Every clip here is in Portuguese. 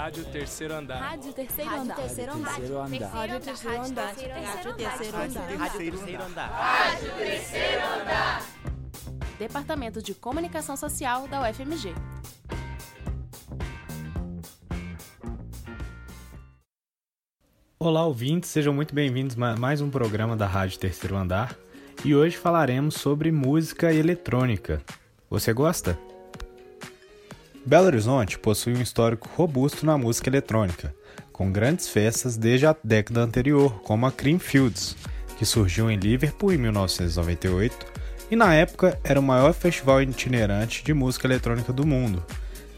Rádio Terceiro Andar. Rádio Terceiro Andar. Terceiro andar. Terceiro andar. Rádio Terceiro Andar. Rádio Terceiro Andar. Rádio Terceiro Andar. Rádio Terceiro Andar. Departamento de Comunicação Social da UFMG. Olá, ouvintes, sejam muito bem-vindos a mais um programa da Rádio Terceiro Andar e hoje falaremos sobre música eletrônica. Você gosta? Belo Horizonte possui um histórico robusto na música eletrônica, com grandes festas desde a década anterior, como a Creamfields, que surgiu em Liverpool em 1998 e na época era o maior festival itinerante de música eletrônica do mundo,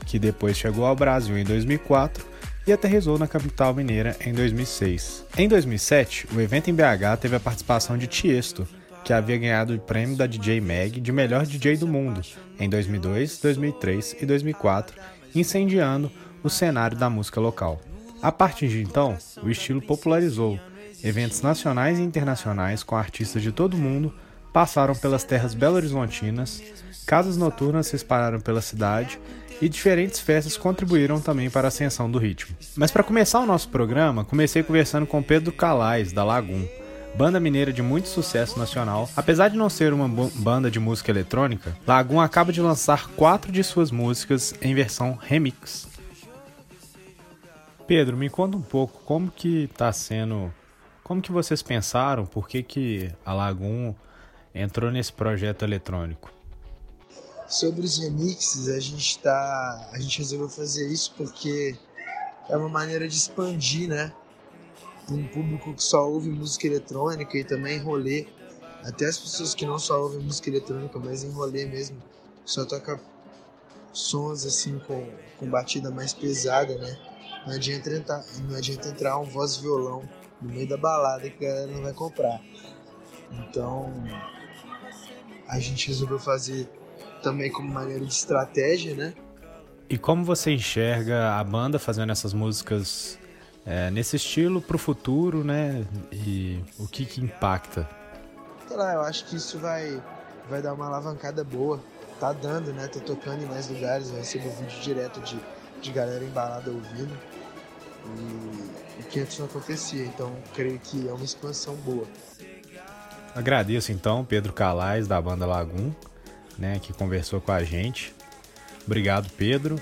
que depois chegou ao Brasil em 2004 e aterrizou na capital mineira em 2006. Em 2007, o evento em BH teve a participação de Tiesto, que havia ganhado o prêmio da DJ Mag de melhor DJ do mundo em 2002, 2003 e 2004, incendiando o cenário da música local. A partir de então, o estilo popularizou. Eventos nacionais e internacionais com artistas de todo o mundo passaram pelas terras belo-horizontinas, casas noturnas se espalharam pela cidade e diferentes festas contribuíram também para a ascensão do ritmo. Mas para começar o nosso programa, comecei conversando com Pedro Calais, da Lagum, banda mineira de muito sucesso nacional. Apesar de não ser uma banda de música eletrônica, Lagum acaba de lançar quatro de suas músicas em versão remix. Pedro, me conta um pouco como que está sendo, como que vocês pensaram, por que, que a Lagum entrou nesse projeto eletrônico? Sobre os remixes, a gente tá, a gente resolveu fazer isso porque é uma maneira de expandir, né? Um público que só ouve música eletrônica e também rolê. Até as pessoas que não só ouvem música eletrônica, mas em rolê mesmo, só toca sons assim com, com batida mais pesada, né? Não adianta, entrar, não adianta entrar um voz violão no meio da balada que a galera não vai comprar. Então a gente resolveu fazer também como maneira de estratégia, né? E como você enxerga a banda fazendo essas músicas é, nesse estilo para o futuro, né? E o que, que impacta? Sei lá, eu acho que isso vai, vai dar uma alavancada boa. Tá dando, né? Tá tocando em mais lugares. Eu recebo vídeo direto de, de galera embalada ouvindo. E, e que antes não acontecia. Então, creio que é uma expansão boa. Agradeço então Pedro Calais da banda Lagum né, que conversou com a gente. Obrigado, Pedro.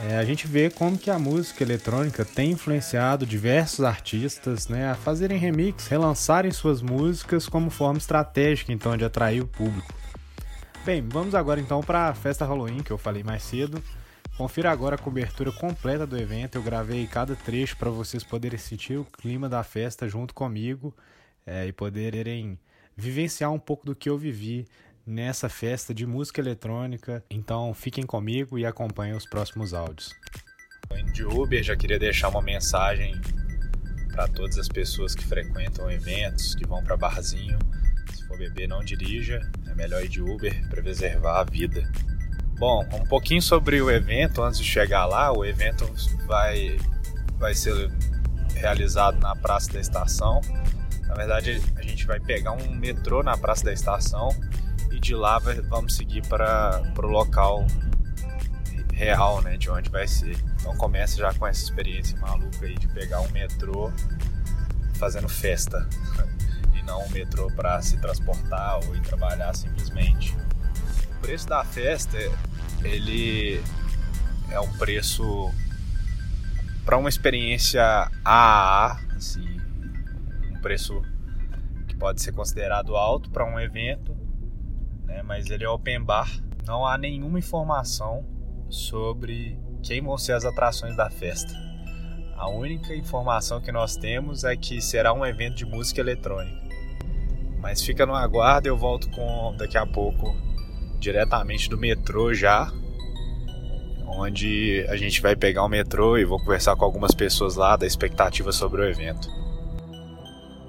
É, a gente vê como que a música eletrônica tem influenciado diversos artistas né, a fazerem remix, relançarem suas músicas como forma estratégica então de atrair o público. Bem, vamos agora então para a festa Halloween que eu falei mais cedo. Confira agora a cobertura completa do evento. Eu gravei cada trecho para vocês poderem sentir o clima da festa junto comigo é, e poderem vivenciar um pouco do que eu vivi nessa festa de música eletrônica. Então fiquem comigo e acompanhem os próximos áudios. Indo de Uber, já queria deixar uma mensagem para todas as pessoas que frequentam eventos, que vão para barzinho. Se for beber, não dirija. É melhor ir de Uber para preservar a vida. Bom, um pouquinho sobre o evento antes de chegar lá. O evento vai, vai ser realizado na Praça da Estação. Na verdade, a gente vai pegar um metrô na Praça da Estação e de lá vamos seguir para o local real, né, de onde vai ser. Então começa já com essa experiência maluca aí de pegar um metrô fazendo festa e não um metrô para se transportar ou ir trabalhar simplesmente. O preço da festa ele é um preço para uma experiência AAA, assim, um preço que pode ser considerado alto para um evento né? mas ele é open bar. Não há nenhuma informação sobre quem vão ser as atrações da festa. A única informação que nós temos é que será um evento de música eletrônica. Mas fica no aguardo, eu volto com daqui a pouco diretamente do metrô já, onde a gente vai pegar o metrô e vou conversar com algumas pessoas lá da expectativa sobre o evento.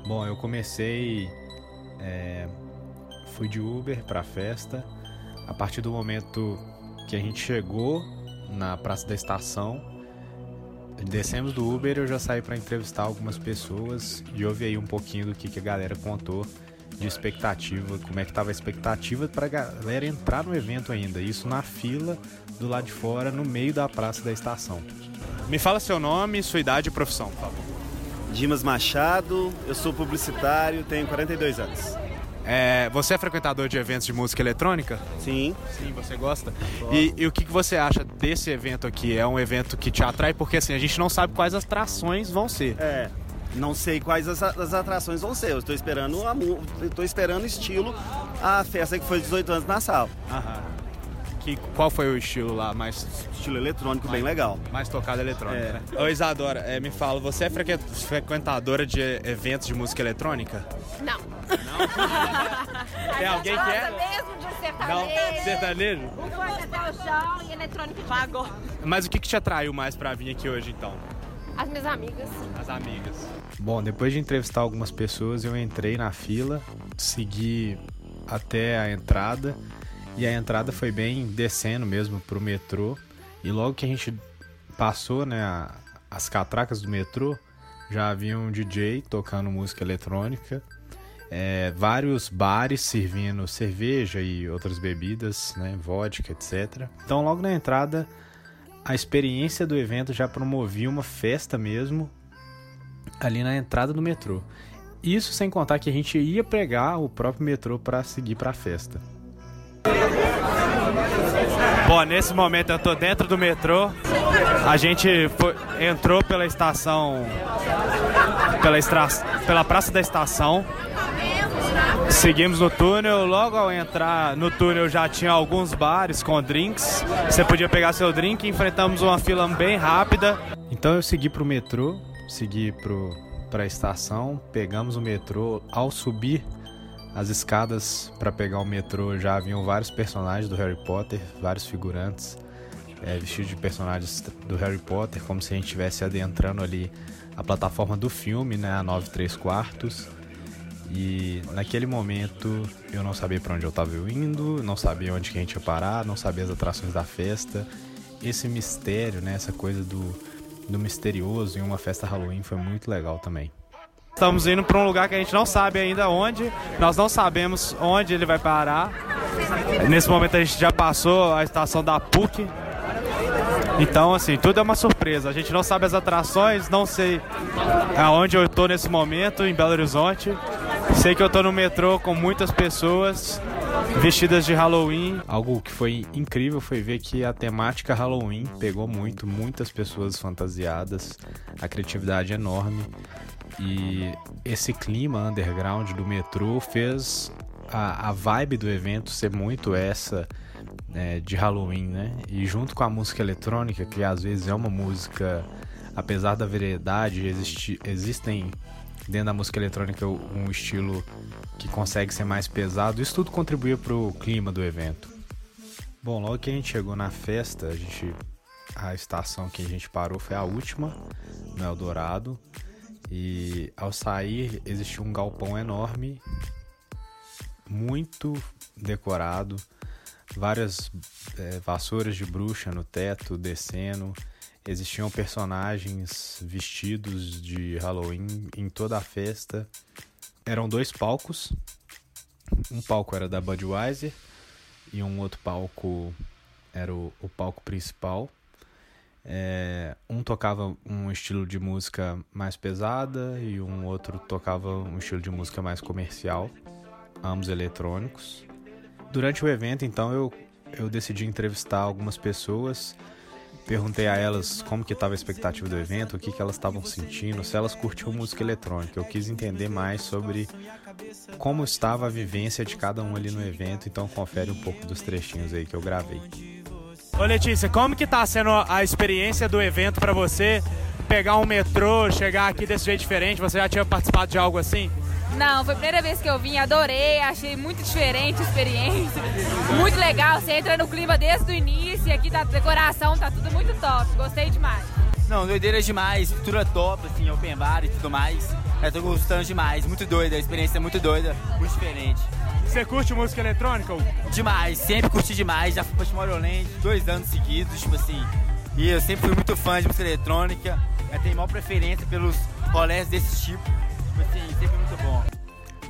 Bom, eu comecei é, fui de Uber para a festa. A partir do momento que a gente chegou na Praça da Estação, descemos do Uber, eu já saí para entrevistar algumas pessoas e ouvi aí um pouquinho do que, que a galera contou de expectativa, como é que tava a expectativa para a galera entrar no evento ainda, isso na fila do lado de fora, no meio da Praça da Estação. Me fala seu nome, sua idade e profissão, por favor. Dimas Machado, eu sou publicitário, tenho 42 anos. É, você é frequentador de eventos de música eletrônica? Sim. Sim, você gosta? E, e, o que, que você acha desse evento aqui? É um evento que te atrai? Porque assim, a gente não sabe quais atrações vão ser. É, não sei quais as, as atrações vão ser. Eu estou esperando, estou esperando estilo a festa que foi 18 anos na sala. Aham que, qual foi o estilo lá mais. Estilo eletrônico, mais, bem legal. Mais tocado eletrônico, é. né? Ô Isadora, é, me fala, você é frequentadora de eventos de música eletrônica? Não. Não? Tem alguém que é? mesmo de sertanejo. Não, sertanejo? Um até o chão e eletrônico de pagode. Mas o que, que te atraiu mais pra vir aqui hoje, então? As minhas amigas. As amigas. Bom, depois de entrevistar algumas pessoas, eu entrei na fila, segui até a entrada e a entrada foi bem descendo mesmo pro metrô. E logo que a gente passou, né, a, as catracas do metrô, já havia um DJ tocando música eletrônica. É, vários bares servindo cerveja e outras bebidas, né, vodka, etc. Então, logo na entrada, a experiência do evento já promovia uma festa mesmo ali na entrada do metrô. Isso sem contar que a gente ia pegar o próprio metrô para seguir para a festa. Bom, nesse momento eu tô dentro do metrô. A gente foi, entrou pela estação, pela, estra, pela praça da estação. Seguimos no túnel. Logo ao entrar no túnel já tinha alguns bares com drinks. Você podia pegar seu drink. Enfrentamos uma fila bem rápida. Então eu segui pro metrô, segui pro para a estação, pegamos o metrô. Ao subir as escadas para pegar o metrô já haviam vários personagens do Harry Potter, vários figurantes é, vestidos de personagens do Harry Potter, como se a gente estivesse adentrando ali a plataforma do filme, né, a 9 3 quartos. E naquele momento eu não sabia para onde eu estava indo, não sabia onde que a gente ia parar, não sabia as atrações da festa. Esse mistério, né, essa coisa do, do misterioso em uma festa Halloween foi muito legal também. Estamos indo para um lugar que a gente não sabe ainda onde. Nós não sabemos onde ele vai parar. Nesse momento a gente já passou a estação da PUC. Então, assim, tudo é uma surpresa. A gente não sabe as atrações, não sei aonde eu estou nesse momento, em Belo Horizonte. Sei que eu estou no metrô com muitas pessoas vestidas de Halloween. Algo que foi incrível foi ver que a temática Halloween pegou muito, muitas pessoas fantasiadas, a criatividade é enorme. E esse clima underground do metrô fez a, a vibe do evento ser muito essa né, de Halloween, né? E junto com a música eletrônica, que às vezes é uma música, apesar da variedade, existe, existem dentro da música eletrônica um estilo que consegue ser mais pesado. Isso tudo contribuía para o clima do evento. Bom, logo que a gente chegou na festa, a gente a estação que a gente parou foi a última, no Eldorado. E ao sair existia um galpão enorme, muito decorado, várias é, vassouras de bruxa no teto descendo. Existiam personagens vestidos de Halloween em toda a festa. Eram dois palcos. Um palco era da Budweiser e um outro palco era o, o palco principal. É, um tocava um estilo de música mais pesada e um outro tocava um estilo de música mais comercial, ambos eletrônicos. Durante o evento, então, eu, eu decidi entrevistar algumas pessoas, perguntei a elas como que estava a expectativa do evento, o que, que elas estavam sentindo, se elas curtiam música eletrônica. Eu quis entender mais sobre como estava a vivência de cada um ali no evento, então confere um pouco dos trechinhos aí que eu gravei. Ô Letícia, como que tá sendo a experiência do evento para você? Pegar um metrô, chegar aqui desse jeito diferente, você já tinha participado de algo assim? Não, foi a primeira vez que eu vim, adorei, achei muito diferente a experiência, muito legal, você entra no clima desde o início, aqui tá decoração, tá tudo muito top, gostei demais. Não, doideira demais, estrutura top, assim, open bar e tudo mais, eu tô gostando demais, muito doida, a experiência é muito doida, muito diferente. Você curte música eletrônica? Demais, sempre curti demais. Já fui pra Tomorrowland dois anos seguidos, tipo assim. E eu sempre fui muito fã de música eletrônica. Eu tenho maior preferência pelos rolés desse tipo. Tipo assim, sempre muito bom.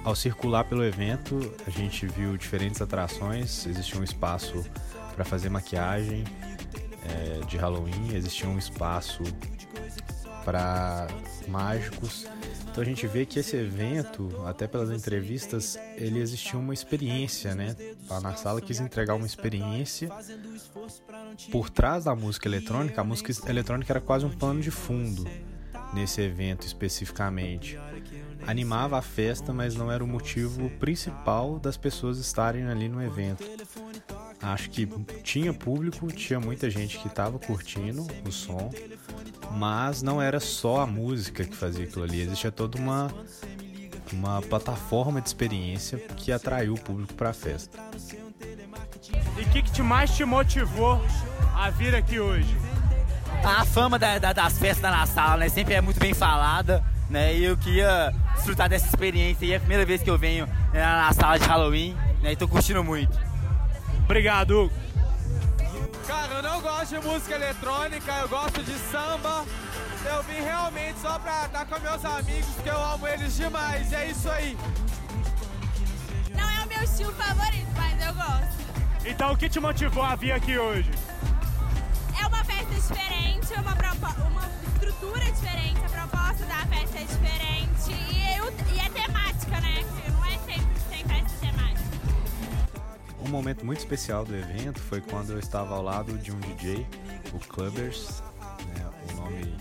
Ao circular pelo evento, a gente viu diferentes atrações. Existia um espaço para fazer maquiagem, é, de Halloween, existia um espaço para mágicos. Então a gente vê que esse evento, até pelas entrevistas, ele existia uma experiência, né? Lá na sala quis entregar uma experiência por trás da música eletrônica. A música eletrônica era quase um pano de fundo nesse evento especificamente. Animava a festa, mas não era o motivo principal das pessoas estarem ali no evento. Acho que tinha público, tinha muita gente que estava curtindo o som, mas não era só a música que fazia aquilo ali, existia toda uma uma plataforma de experiência que atraiu o público para a festa. E o que, que mais te motivou a vir aqui hoje? A fama da, da, das festas na sala, né, sempre é muito bem falada, né, e eu queria desfrutar dessa experiência, e é a primeira vez que eu venho né, na sala de Halloween, né, e tô curtindo muito. Obrigado, Hugo. Eu não gosto de música eletrônica, eu gosto de samba. Eu vim realmente só pra estar com meus amigos, que eu amo eles demais. E é isso aí. Não é o meu estilo favorito, mas eu gosto. Então o que te motivou a vir aqui hoje? É uma festa diferente, uma, uma estrutura diferente, a proposta da festa é diferente e, eu, e é Um momento muito especial do evento foi quando eu estava ao lado de um DJ, o Clubbers. Né? O nome,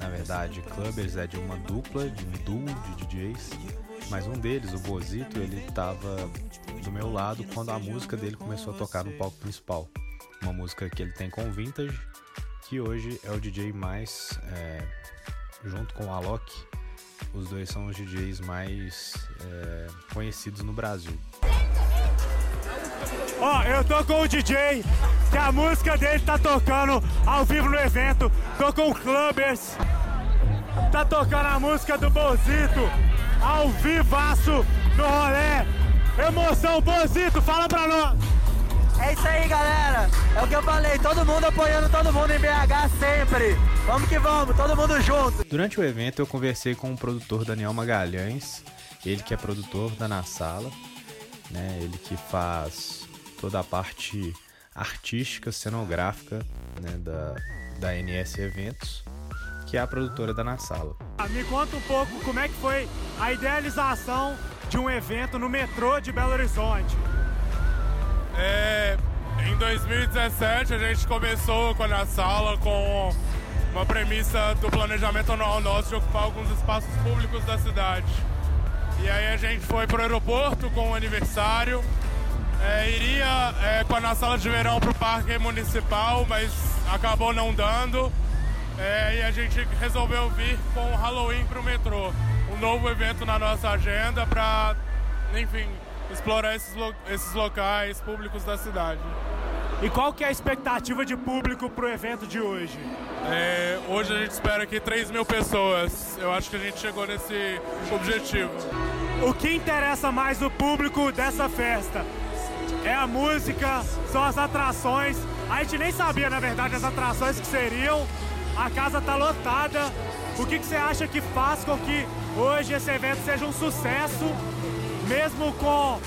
na verdade, Clubbers é de uma dupla, de um duo de DJs. Mas um deles, o Bozito, ele estava do meu lado quando a música dele começou a tocar no palco principal. Uma música que ele tem com Vintage, que hoje é o DJ mais, é, junto com o Alok, os dois são os DJs mais é, conhecidos no Brasil. Ó, oh, eu tô com o DJ, que a música dele tá tocando ao vivo no evento. Tô com o Clubbers. Tá tocando a música do Bozito ao vivaço no rolê. Emoção, Bozito, fala pra nós. É isso aí, galera. É o que eu falei, todo mundo apoiando todo mundo em BH sempre. Vamos que vamos, todo mundo junto. Durante o evento eu conversei com o produtor Daniel Magalhães, ele que é produtor da Na Sala, né? Ele que faz toda a parte artística, cenográfica né, da, da NS Eventos, que é a produtora da Na Sala. Me conta um pouco como é que foi a idealização de um evento no metrô de Belo Horizonte. É, em 2017 a gente começou com a Na Sala com uma premissa do planejamento anual nosso de ocupar alguns espaços públicos da cidade. E aí a gente foi para o aeroporto com o aniversário, é, iria é, com a sala de verão para o parque municipal, mas acabou não dando. É, e a gente resolveu vir com o Halloween para o metrô. Um novo evento na nossa agenda para, enfim, explorar esses, lo esses locais públicos da cidade. E qual que é a expectativa de público para o evento de hoje? É, hoje a gente espera aqui 3 mil pessoas. Eu acho que a gente chegou nesse objetivo. O que interessa mais o público dessa festa? é a música, são as atrações. A gente nem sabia, na verdade, as atrações que seriam. A casa tá lotada. O que, que você acha que faz com que hoje esse evento seja um sucesso, mesmo com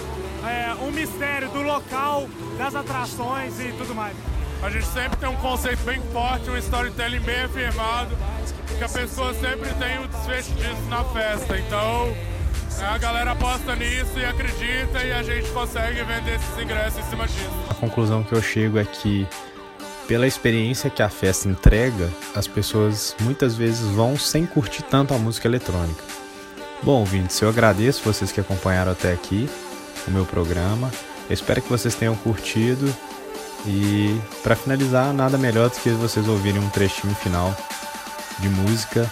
é, um mistério do local, das atrações e tudo mais? A gente sempre tem um conceito bem forte, um storytelling bem afirmado, que a pessoa sempre tem o desfecho disso na festa. Então, a galera aposta nisso e acredita e a gente consegue vender esses ingressos em cima disso. A conclusão que eu chego é que, pela experiência que a festa entrega, as pessoas muitas vezes vão sem curtir tanto a música eletrônica. Bom, ouvintes, eu agradeço vocês que acompanharam até aqui o meu programa. Eu espero que vocês tenham curtido. E para finalizar, nada melhor do que vocês ouvirem um trechinho final de música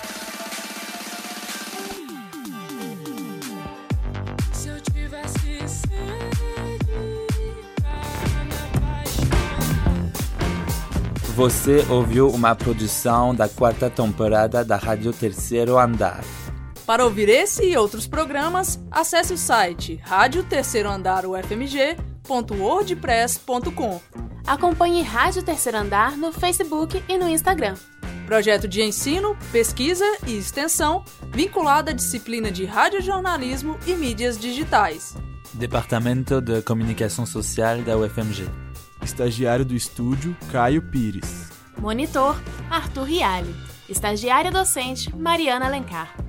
Você ouviu uma produção da quarta temporada da Rádio Terceiro Andar. Para ouvir esse e outros programas, acesse o site rádio terceiro andar ufmg.wordpress.com. Acompanhe Rádio Terceiro Andar no Facebook e no Instagram. Projeto de ensino, pesquisa e extensão vinculado à disciplina de radiojornalismo e mídias digitais. Departamento de Comunicação Social da UFMG. Estagiário do estúdio, Caio Pires. Monitor, Arthur Riale. Estagiária docente, Mariana Alencar.